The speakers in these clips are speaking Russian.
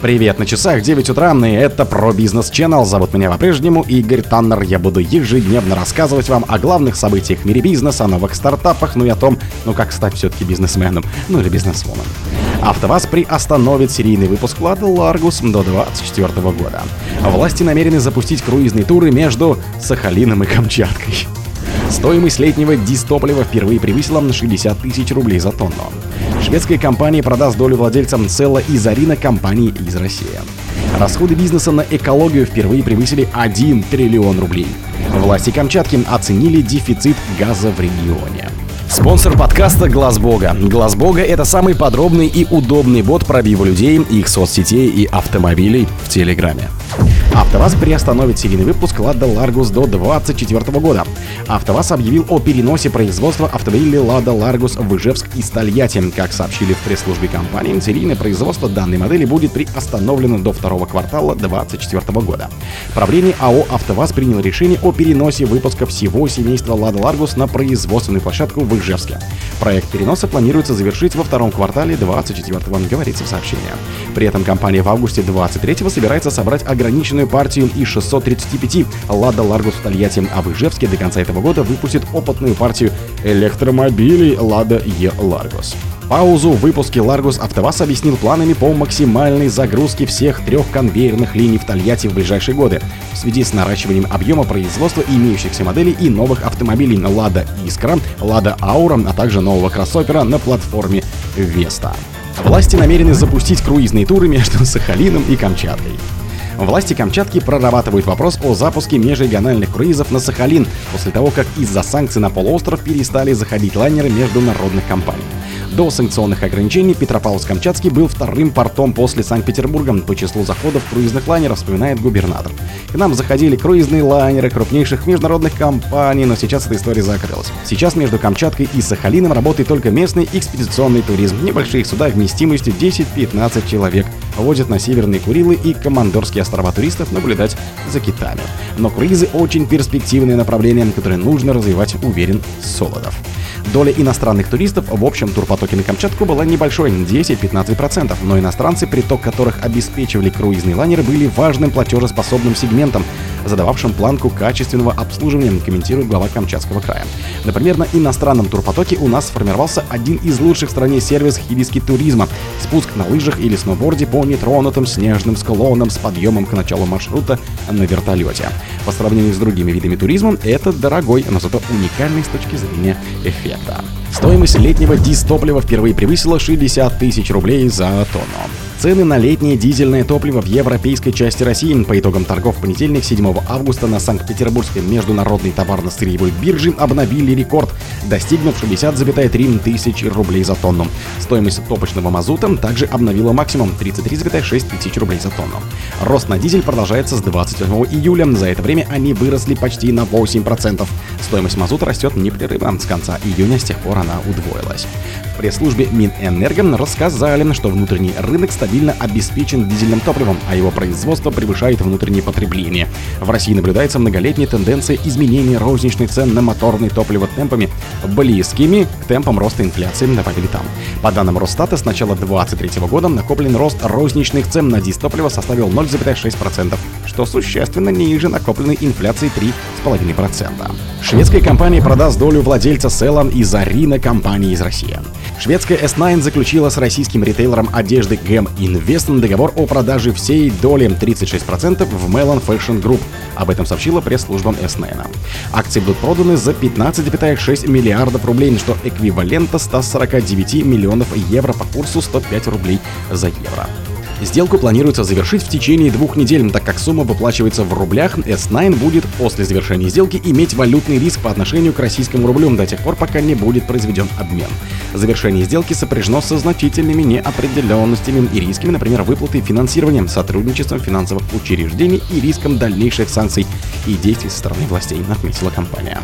Привет, на часах 9 утра, и это про бизнес Channel. Зовут меня по-прежнему Игорь Таннер. Я буду ежедневно рассказывать вам о главных событиях в мире бизнеса, о новых стартапах, ну и о том, ну как стать все-таки бизнесменом, ну или бизнесвумен. АвтоВАЗ приостановит серийный выпуск Лада Ларгус до 2024 года. Власти намерены запустить круизные туры между Сахалином и Камчаткой. Стоимость летнего дистоплива впервые превысила 60 тысяч рублей за тонну. Шведская компания продаст долю владельцам Цела и Зарина компании из России. Расходы бизнеса на экологию впервые превысили 1 триллион рублей. Власти Камчатки оценили дефицит газа в регионе. Спонсор подкаста Глаз Бога. Глаз Бога это самый подробный и удобный бот пробива людей, их соцсетей и автомобилей в Телеграме. АвтоВАЗ приостановит серийный выпуск Лада Ларгус до 2024 года. АвтоВАЗ объявил о переносе производства автомобилей Лада Ларгус в Ижевск и Тольятти. Как сообщили в пресс-службе компании, серийное производство данной модели будет приостановлено до второго квартала 2024 года. Правление АО «АвтоВАЗ» приняло решение о переносе выпуска всего семейства Лада Ларгус на производственную площадку в Ижевске. Проект переноса планируется завершить во втором квартале 2024 говорится в сообщении. При этом компания в августе 2023 собирается собрать ограниченную партию из 635 Лада Ларгус в Тольятти, а в Ижевске до конца этого года выпустит опытную партию электромобилей Лада Е Ларгус. Паузу в выпуске Largus АвтоВАЗ объяснил планами по максимальной загрузке всех трех конвейерных линий в Тольятти в ближайшие годы в связи с наращиванием объема производства имеющихся моделей и новых автомобилей Lada Искра, Lada Aura, а также нового кроссовера на платформе Vesta. Власти намерены запустить круизные туры между Сахалином и Камчаткой. Власти Камчатки прорабатывают вопрос о запуске межрегиональных круизов на Сахалин после того, как из-за санкций на полуостров перестали заходить лайнеры международных компаний. До санкционных ограничений Петропавловск-Камчатский был вторым портом после Санкт-Петербурга по числу заходов круизных лайнеров, вспоминает губернатор. К нам заходили круизные лайнеры крупнейших международных компаний, но сейчас эта история закрылась. Сейчас между Камчаткой и Сахалином работает только местный экспедиционный туризм. Небольшие суда вместимостью 10-15 человек возят на Северные Курилы и Командорские острова туристов наблюдать за китами. Но круизы очень перспективное направление, которое нужно развивать, уверен Солодов. Доля иностранных туристов в общем турпотоке на Камчатку была небольшой, 10-15%, но иностранцы, приток которых обеспечивали круизные лайнеры, были важным платежеспособным сегментом, задававшим планку качественного обслуживания, комментирует глава Камчатского края. Например, на иностранном турпотоке у нас сформировался один из лучших в стране сервис хибиски туризма. Спуск на лыжах или сноуборде по нетронутым снежным склонам с подъемом к началу маршрута на вертолете. По сравнению с другими видами туризма, это дорогой, но зато уникальный с точки зрения эффекта. Стоимость летнего дистоплива впервые превысила 60 тысяч рублей за тонну. Цены на летнее дизельное топливо в европейской части России по итогам торгов в понедельник 7 августа на Санкт-Петербургской международной товарно-сырьевой бирже обновили рекорд, достигнув 60,3 тысячи рублей за тонну. Стоимость топочного мазута также обновила максимум 33,6 тысяч рублей за тонну. Рост на дизель продолжается с 28 июля. За это время они выросли почти на 8%. Стоимость мазута растет непрерывно. С конца июня с тех пор она удвоилась. Пресс-службе Минэнерго рассказали, что внутренний рынок стабильно обеспечен дизельным топливом, а его производство превышает внутреннее потребление. В России наблюдается многолетняя тенденция изменения розничных цен на моторное топливо темпами, близкими к темпам роста инфляции, добавили там. По данным Росстата, с начала 2023 года накопленный рост розничных цен на дистопливо составил 0,6%, что существенно ниже накопленной инфляции 3,5%. Шведская компания продаст долю владельца Селан и Зарина компании из России. Шведская S9 заключила с российским ритейлером одежды Gem Invest договор о продаже всей доли 36% в Melon Fashion Group. Об этом сообщила пресс-служба S9. Акции будут проданы за 15,6 миллиардов рублей, что эквивалента 149 миллионов евро по курсу 105 рублей за евро. Сделку планируется завершить в течение двух недель, так как сумма выплачивается в рублях. S9 будет после завершения сделки иметь валютный риск по отношению к российскому рублю до тех пор, пока не будет произведен обмен. Завершение сделки сопряжено со значительными неопределенностями и рисками, например, выплаты финансирования, сотрудничеством финансовых учреждений и риском дальнейших санкций и действий со стороны властей, отметила компания.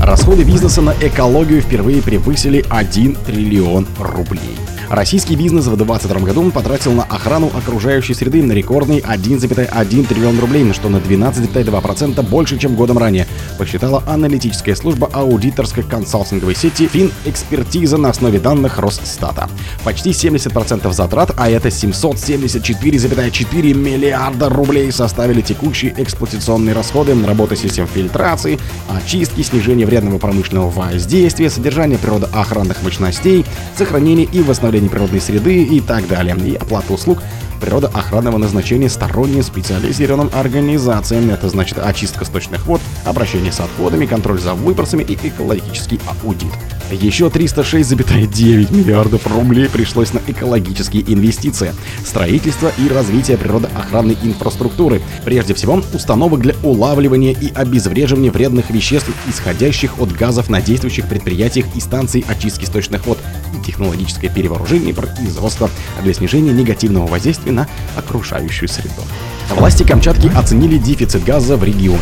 Расходы бизнеса на экологию впервые превысили 1 триллион рублей. Российский бизнес в 2022 году потратил на охрану окружающей среды на рекордный 1,1 триллион рублей, что на 12,2% больше, чем годом ранее, посчитала аналитическая служба аудиторской консалтинговой сети Финэкспертиза на основе данных Росстата. Почти 70% затрат, а это 774,4 миллиарда рублей составили текущие эксплуатационные расходы, работы систем фильтрации, очистки, снижение вредного промышленного воздействия, содержание природоохранных мощностей, сохранение и восстановление охране природной среды и так далее, и оплата услуг природоохранного назначения сторонним специализированным организациям. Это значит очистка сточных вод, обращение с отходами, контроль за выбросами и экологический аудит. Еще 306,9 миллиардов рублей пришлось на экологические инвестиции, строительство и развитие природоохранной инфраструктуры, прежде всего установок для улавливания и обезвреживания вредных веществ, исходящих от газов на действующих предприятиях и станций очистки сточных вод, и технологическое перевооружение производства для снижения негативного воздействия на окружающую среду. Власти Камчатки оценили дефицит газа в регионе.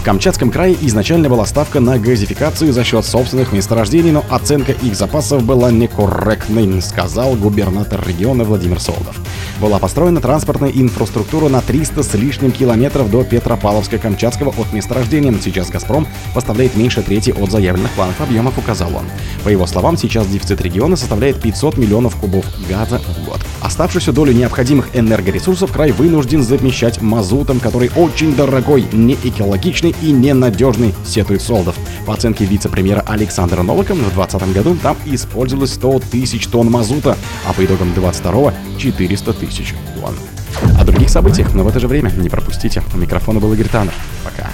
В Камчатском крае изначально была ставка на газификацию за счет собственных месторождений, но оценка их запасов была некорректной, сказал губернатор региона Владимир Солдов. Была построена транспортная инфраструктура на 300 с лишним километров до Петропавловска-Камчатского от месторождения. Сейчас «Газпром» поставляет меньше трети от заявленных планов объемов, указал он. По его словам, сейчас дефицит региона составляет 500 миллионов кубов газа в год. Оставшуюся долю необходимых энергоресурсов край вынужден замещать мазутом, который очень дорогой, не экологичный и ненадежный, сетует Солдов. По оценке вице-премьера Александра Новака, в 2020 году там использовалось 100 тысяч тонн мазута, а по итогам 22 400 тысяч тонн. О других событиях, но в это же время не пропустите. У микрофона был Игорь Таннер. Пока.